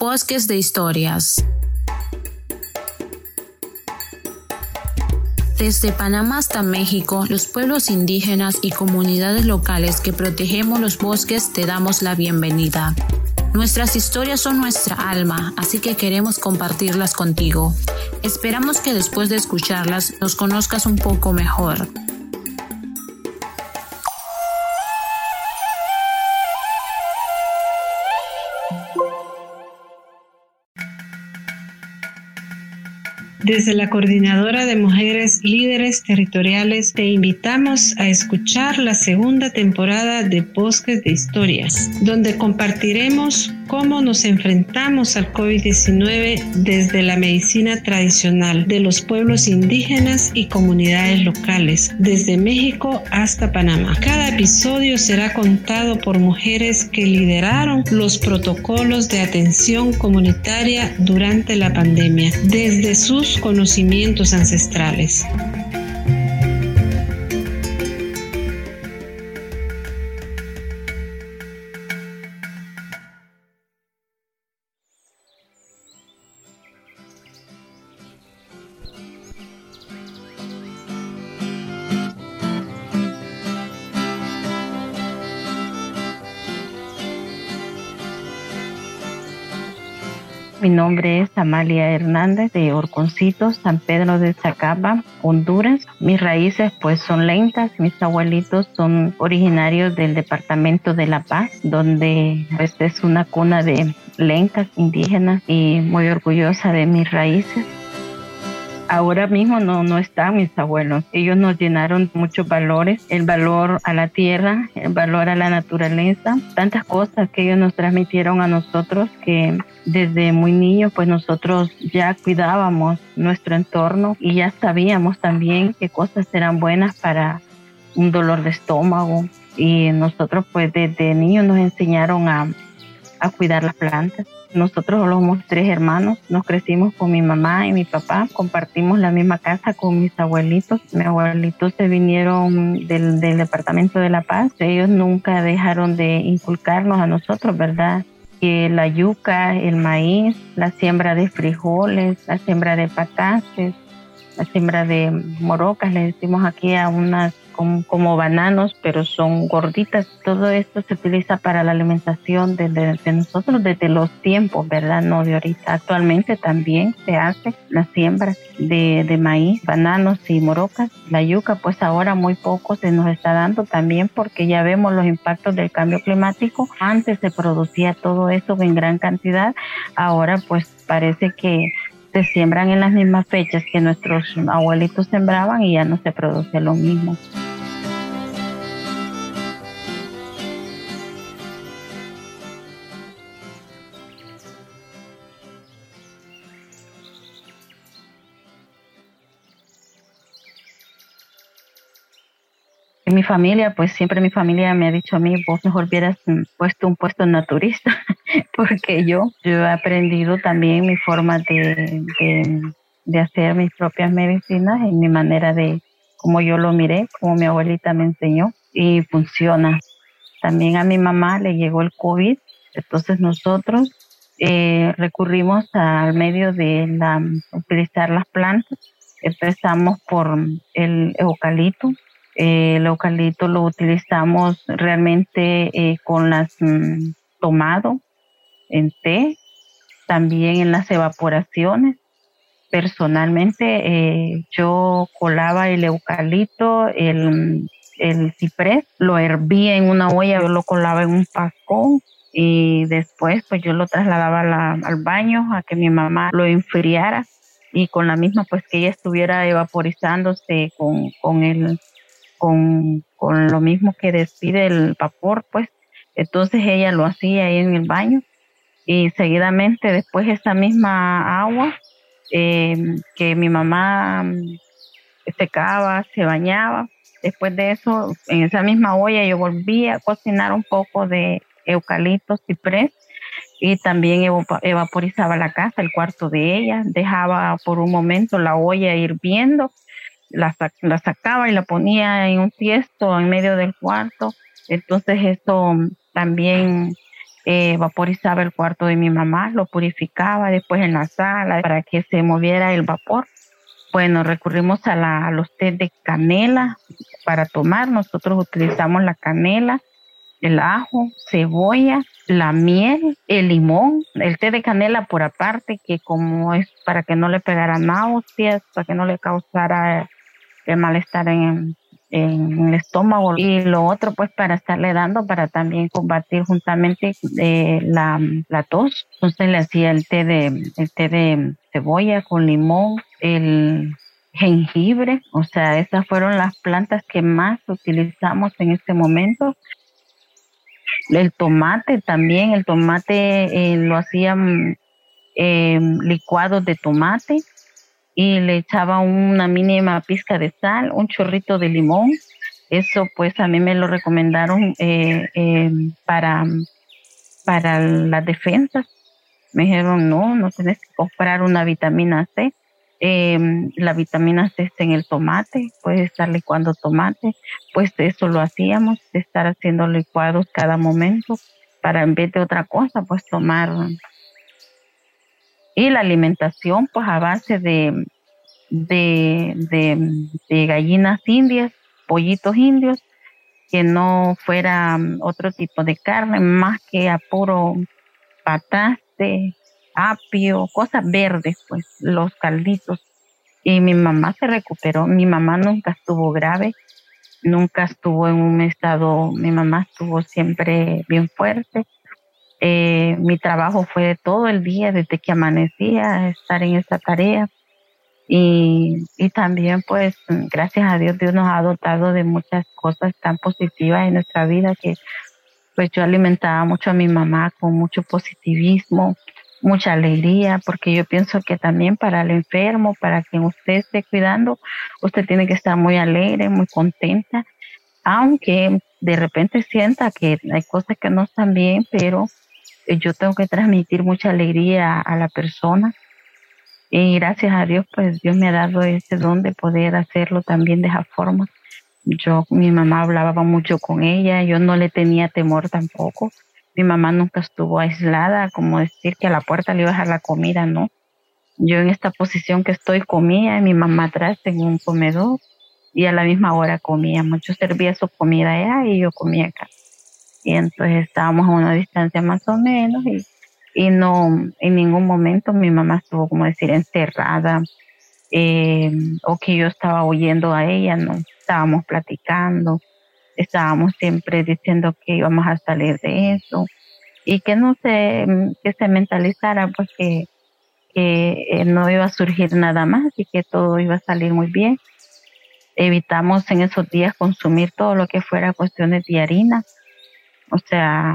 Bosques de Historias. Desde Panamá hasta México, los pueblos indígenas y comunidades locales que protegemos los bosques te damos la bienvenida. Nuestras historias son nuestra alma, así que queremos compartirlas contigo. Esperamos que después de escucharlas nos conozcas un poco mejor. Desde la Coordinadora de Mujeres Líderes Territoriales te invitamos a escuchar la segunda temporada de Bosques de Historias, donde compartiremos cómo nos enfrentamos al COVID-19 desde la medicina tradicional de los pueblos indígenas y comunidades locales, desde México hasta Panamá. Cada episodio será contado por mujeres que lideraron los protocolos de atención comunitaria durante la pandemia, desde sus conocimientos ancestrales. Mi nombre es Amalia Hernández de Orconcitos, San Pedro de Zacapa, Honduras. Mis raíces pues son lentas. Mis abuelitos son originarios del departamento de La Paz, donde pues, es una cuna de lencas indígenas y muy orgullosa de mis raíces ahora mismo no, no están mis abuelos. Ellos nos llenaron muchos valores, el valor a la tierra, el valor a la naturaleza, tantas cosas que ellos nos transmitieron a nosotros que desde muy niños pues nosotros ya cuidábamos nuestro entorno y ya sabíamos también qué cosas eran buenas para un dolor de estómago y nosotros pues desde niños nos enseñaron a, a cuidar las plantas. Nosotros somos tres hermanos, nos crecimos con mi mamá y mi papá, compartimos la misma casa con mis abuelitos. Mis abuelitos se vinieron del, Departamento de La Paz, ellos nunca dejaron de inculcarnos a nosotros, ¿verdad? Que la yuca, el maíz, la siembra de frijoles, la siembra de patates, la siembra de morocas, le decimos aquí a unas como, bananos, pero son gorditas. Todo esto se utiliza para la alimentación de, nosotros desde los tiempos, ¿verdad? No de ahorita. Actualmente también se hace la siembra de, de maíz, bananos y morocas. La yuca, pues ahora muy poco se nos está dando también porque ya vemos los impactos del cambio climático. Antes se producía todo eso en gran cantidad, ahora pues parece que se siembran en las mismas fechas que nuestros abuelitos sembraban y ya no se produce lo mismo. Mi familia, pues siempre mi familia me ha dicho a mí, vos mejor hubieras puesto un puesto naturista, porque yo, yo he aprendido también mi forma de, de, hacer mis propias medicinas y mi manera de, como yo lo miré, como mi abuelita me enseñó, y funciona. También a mi mamá le llegó el COVID, entonces nosotros eh, recurrimos al medio de la, utilizar las plantas. Empezamos por el eucalipto, eh, el eucalipto lo utilizamos realmente eh, con las mm, tomado en té, también en las evaporaciones. Personalmente eh, yo colaba el eucalipto, el, el ciprés, lo hervía en una olla, yo lo colaba en un pascón y después pues yo lo trasladaba al baño a que mi mamá lo enfriara y con la misma pues que ella estuviera evaporizándose con, con el con, con lo mismo que despide el vapor, pues. Entonces ella lo hacía ahí en el baño y seguidamente después esa misma agua eh, que mi mamá mm, secaba, se bañaba. Después de eso, en esa misma olla yo volvía a cocinar un poco de eucalipto, ciprés y también evaporizaba la casa, el cuarto de ella, dejaba por un momento la olla hirviendo la, la sacaba y la ponía en un tiesto en medio del cuarto. Entonces esto también eh, vaporizaba el cuarto de mi mamá, lo purificaba después en la sala para que se moviera el vapor. Bueno, recurrimos a, la, a los té de canela para tomar. Nosotros utilizamos la canela, el ajo, cebolla, la miel, el limón, el té de canela por aparte, que como es para que no le pegara náuseas, para que no le causara el malestar en, en el estómago y lo otro pues para estarle dando para también combatir juntamente eh, la, la, tos. Entonces le hacía el té de el té de cebolla con limón el jengibre. O sea esas fueron las plantas que más utilizamos en este momento. El tomate también el tomate eh, lo hacían eh, licuados de tomate y le echaba una mínima pizca de sal, un chorrito de limón. Eso pues a mí me lo recomendaron eh, eh, para, para las defensas. Me dijeron, no, no tienes que comprar una vitamina C. Em, la vitamina C está en el tomate, puedes estar licuando tomate. Pues eso lo hacíamos, estar haciendo licuados cada momento para en vez de otra cosa, pues tomar y la alimentación pues a base de, de, gallinas indias, pollitos indios, que no fuera um, otro tipo de carne, más que a puro pataste, apio, cosas verdes, pues los calditos. Y mi mamá se recuperó, mi mamá nunca estuvo grave, nunca estuvo en un estado, mi mamá estuvo siempre bien fuerte eh, mi trabajo fue todo el día, desde que amanecía, estar en esta tarea. Y, y también, pues, gracias a Dios, Dios nos ha dotado de muchas cosas tan positivas en nuestra vida que, pues, yo alimentaba mucho a mi mamá con mucho positivismo, mucha alegría, porque yo pienso que también para el enfermo, para quien usted esté cuidando, usted tiene que estar muy alegre, muy contenta, aunque de repente sienta que hay cosas que no están bien, pero yo tengo que transmitir mucha alegría a la persona. Y gracias a Dios, pues Dios me ha dado ese don de poder hacerlo también de esa forma. Yo, mi mamá hablaba mucho con ella, yo no le tenía temor tampoco. Mi mamá nunca estuvo aislada, como decir que a la puerta le iba a dejar la comida, ¿no? Yo en esta posición que estoy comía, y mi mamá atrás en un comedor y a la misma hora comíamos. Yo servía su comida allá y yo comía acá y entonces estábamos a una distancia más o menos y, y no, en ningún momento mi mamá estuvo, como decir, encerrada eh, o que yo estaba oyendo a ella, no, estábamos platicando, estábamos siempre diciendo que íbamos a salir de eso y que no se, que se mentalizara pues que, que eh, no iba a surgir nada más y que todo iba a salir muy bien. Evitamos en esos días consumir todo lo que fuera cuestiones de harina, o sea,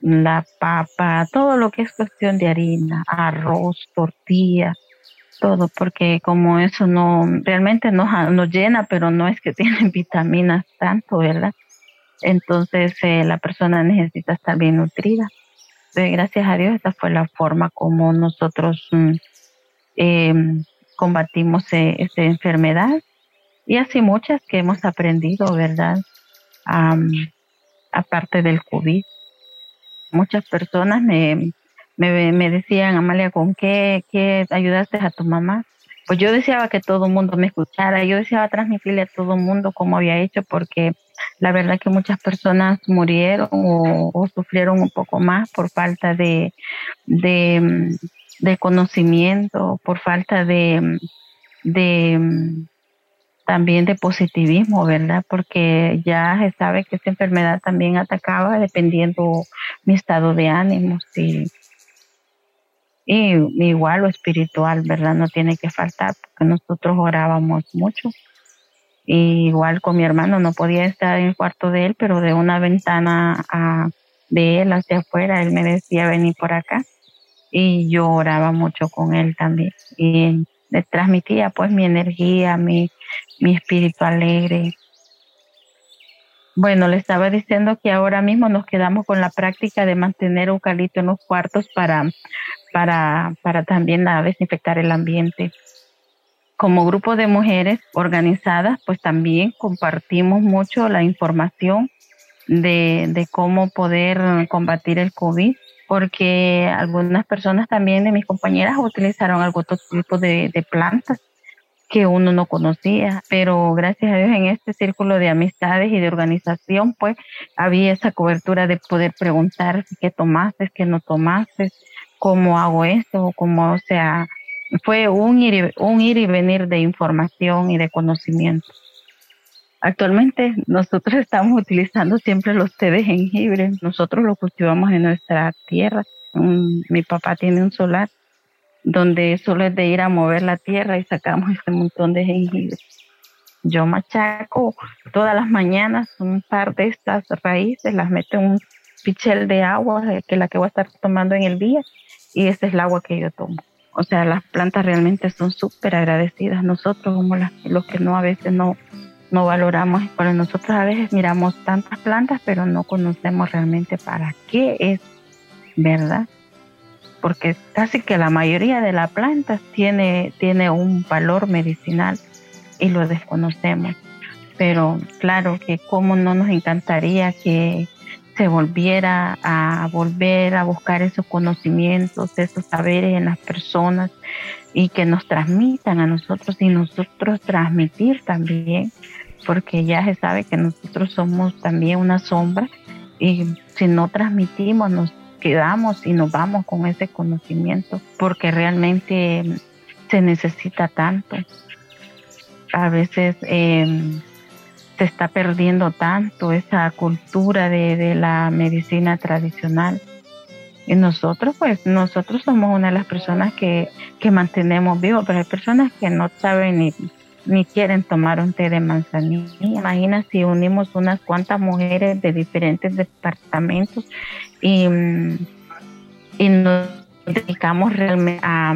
la papa, todo lo que es cuestión de harina, arroz, tortilla, todo, porque como eso no, realmente nos, nos llena, pero no es que tienen vitaminas tanto, ¿verdad? Entonces eh, la persona necesita estar bien nutrida. Entonces, gracias a Dios, esta fue la forma como nosotros mm, em, combatimos eh, esta enfermedad y así muchas que hemos aprendido, ¿verdad? Aparte del COVID. Muchas personas me, me, decían, Amalia, ¿con qué, qué ayudaste a tu mamá? Pues yo deseaba que todo el mundo me escuchara, yo deseaba transmitirle a todo el mundo cómo había hecho, porque la verdad que muchas personas murieron o, sufrieron un poco más por falta de, de, de conocimiento, por falta de, de también de positivismo, ¿verdad? Porque ya se sabe que esta enfermedad también atacaba dependiendo mi estado de ánimo, sí. Y igual lo espiritual, ¿verdad? No tiene que faltar porque nosotros orábamos mucho. Y igual con mi hermano no podía estar en el cuarto de él, pero de una ventana a, de él hacia afuera, él me decía venir por acá. Y yo oraba mucho con él también. Y le transmitía pues mi energía, mi, mi espíritu alegre. Bueno, le estaba diciendo que ahora mismo nos quedamos con la práctica de mantener eucalipto en los cuartos para, para, para también a desinfectar el ambiente. Como grupo de mujeres organizadas, pues también compartimos mucho la información de, de cómo poder combatir el COVID porque algunas personas también de mis compañeras utilizaron algún tipo de, de plantas que uno no conocía, pero gracias a Dios en este círculo de amistades y de organización, pues había esa cobertura de poder preguntar qué tomaste, qué no tomaste, cómo hago esto, cómo, o sea, fue un ir, y, un ir y venir de información y de conocimiento. Actualmente nosotros estamos utilizando siempre los té de jengibre. Nosotros lo cultivamos en nuestra tierra. mi papá tiene un solar donde solo es de ir a mover la tierra y sacamos este montón de jengibre. Yo machaco todas las mañanas un par de estas raíces, las meto en un pichel de agua, que es la que voy a estar tomando en el día, y esta es el agua que yo tomo. O sea, las plantas realmente son súper agradecidas. Nosotros, como las, los que no a veces no, no valoramos, pero nosotros a veces miramos tantas plantas, pero no conocemos realmente para qué es, ¿verdad? Porque casi que la mayoría de las plantas tiene, tiene un valor medicinal y lo desconocemos. Pero claro que como no nos encantaría que se volviera a volver a buscar esos conocimientos, esos saberes en las personas y que nos transmitan a nosotros y nosotros transmitir también, porque ya se sabe que nosotros somos también una sombra y si no transmitimos nos quedamos y nos vamos con ese conocimiento porque realmente se necesita tanto. A veces em, se está perdiendo tanto esa cultura de, la medicina tradicional. Y nosotros, pues, nosotros somos una de las personas que, que mantenemos vivos, pero hay personas que no saben ni, ni quieren tomar un té de manzanilla. Imagina si unimos unas cuantas mujeres de diferentes departamentos y, y nos dedicamos realmente a,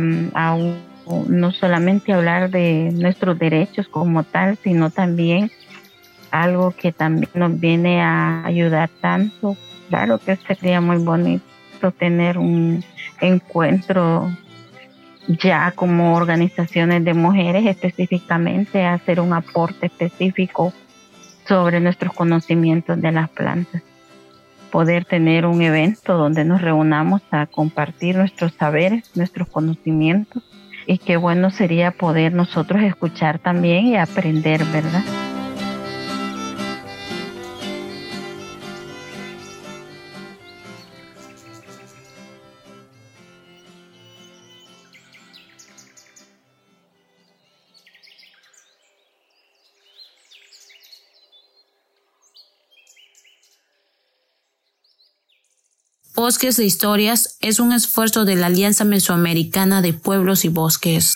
no solamente hablar de nuestros derechos como tal, sino también algo que también nos viene a ayudar tanto. Claro que sería muy bonito tener un encuentro ya como organizaciones de mujeres específicamente hacer un aporte específico sobre nuestros conocimientos de las plantas. Poder tener un evento donde nos reunamos a compartir nuestros saberes, nuestros conocimientos y qué bueno sería poder nosotros escuchar también y aprender, ¿verdad? Bosques de Historias es un esfuerzo de la Alianza Mesoamericana de Pueblos y Bosques.